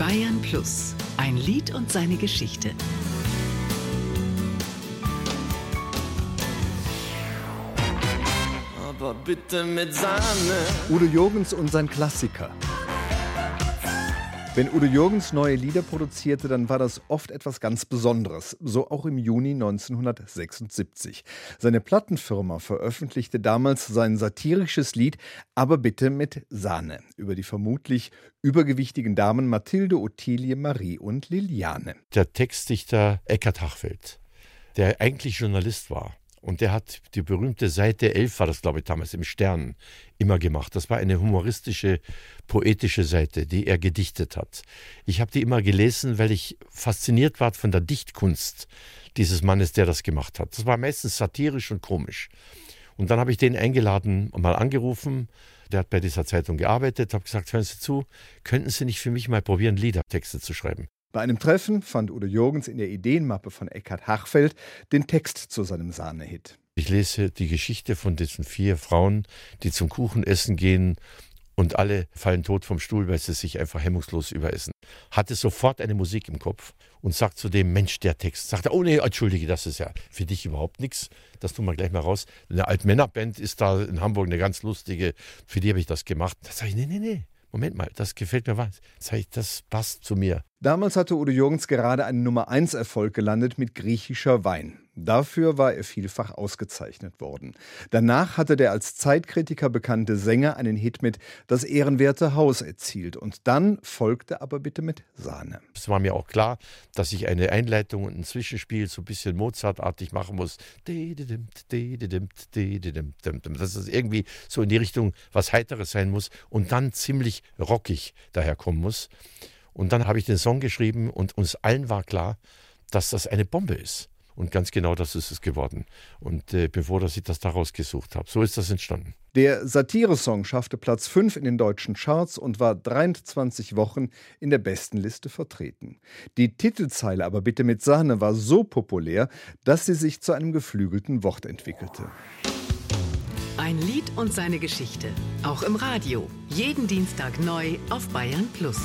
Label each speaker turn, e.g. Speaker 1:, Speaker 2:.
Speaker 1: Bayern Plus, ein Lied und seine Geschichte.
Speaker 2: Aber bitte mit Sahne.
Speaker 3: Udo Jürgens und sein Klassiker. Wenn Udo Jürgens neue Lieder produzierte, dann war das oft etwas ganz Besonderes. So auch im Juni 1976. Seine Plattenfirma veröffentlichte damals sein satirisches Lied Aber bitte mit Sahne über die vermutlich übergewichtigen Damen Mathilde, Ottilie, Marie und Liliane.
Speaker 4: Der Textdichter Eckhard Hachfeld, der eigentlich Journalist war, und der hat die berühmte Seite 11, war das glaube ich damals im Stern, immer gemacht. Das war eine humoristische, poetische Seite, die er gedichtet hat. Ich habe die immer gelesen, weil ich fasziniert war von der Dichtkunst dieses Mannes, der das gemacht hat. Das war meistens satirisch und komisch. Und dann habe ich den eingeladen und mal angerufen. Der hat bei dieser Zeitung gearbeitet, habe gesagt, hören Sie zu, könnten Sie nicht für mich mal probieren, Liedertexte zu schreiben?
Speaker 3: Bei einem Treffen fand Udo Jürgens in der Ideenmappe von Eckhard Hachfeld den Text zu seinem Sahnehit.
Speaker 4: Ich lese die Geschichte von diesen vier Frauen, die zum Kuchenessen gehen und alle fallen tot vom Stuhl, weil sie sich einfach hemmungslos überessen. Hatte sofort eine Musik im Kopf und sagt zu dem Mensch, der Text, sagt er, oh nee, entschuldige, das ist ja für dich überhaupt nichts. Das tun wir gleich mal raus. Eine Altmännerband ist da in Hamburg eine ganz lustige, für die habe ich das gemacht. Da sage ich, nee, nee, nee. Moment mal, das gefällt mir was. Sag ich, das passt zu mir.
Speaker 3: Damals hatte Udo Jürgens gerade einen Nummer 1 Erfolg gelandet mit griechischer Wein. Dafür war er vielfach ausgezeichnet worden. Danach hatte der als Zeitkritiker bekannte Sänger einen Hit mit Das ehrenwerte Haus erzielt. Und dann folgte aber bitte mit Sahne.
Speaker 4: Es war mir auch klar, dass ich eine Einleitung und ein Zwischenspiel so ein bisschen Mozartartig machen muss. Dass es irgendwie so in die Richtung was Heiteres sein muss und dann ziemlich rockig daherkommen muss. Und dann habe ich den Song geschrieben und uns allen war klar, dass das eine Bombe ist. Und ganz genau das ist es geworden. Und äh, bevor dass ich das daraus gesucht habe, so ist das entstanden.
Speaker 3: Der Satire-Song schaffte Platz 5 in den deutschen Charts und war 23 Wochen in der besten Liste vertreten. Die Titelzeile aber bitte mit Sahne war so populär, dass sie sich zu einem geflügelten Wort entwickelte.
Speaker 1: Ein Lied und seine Geschichte. Auch im Radio. Jeden Dienstag neu auf Bayern Plus.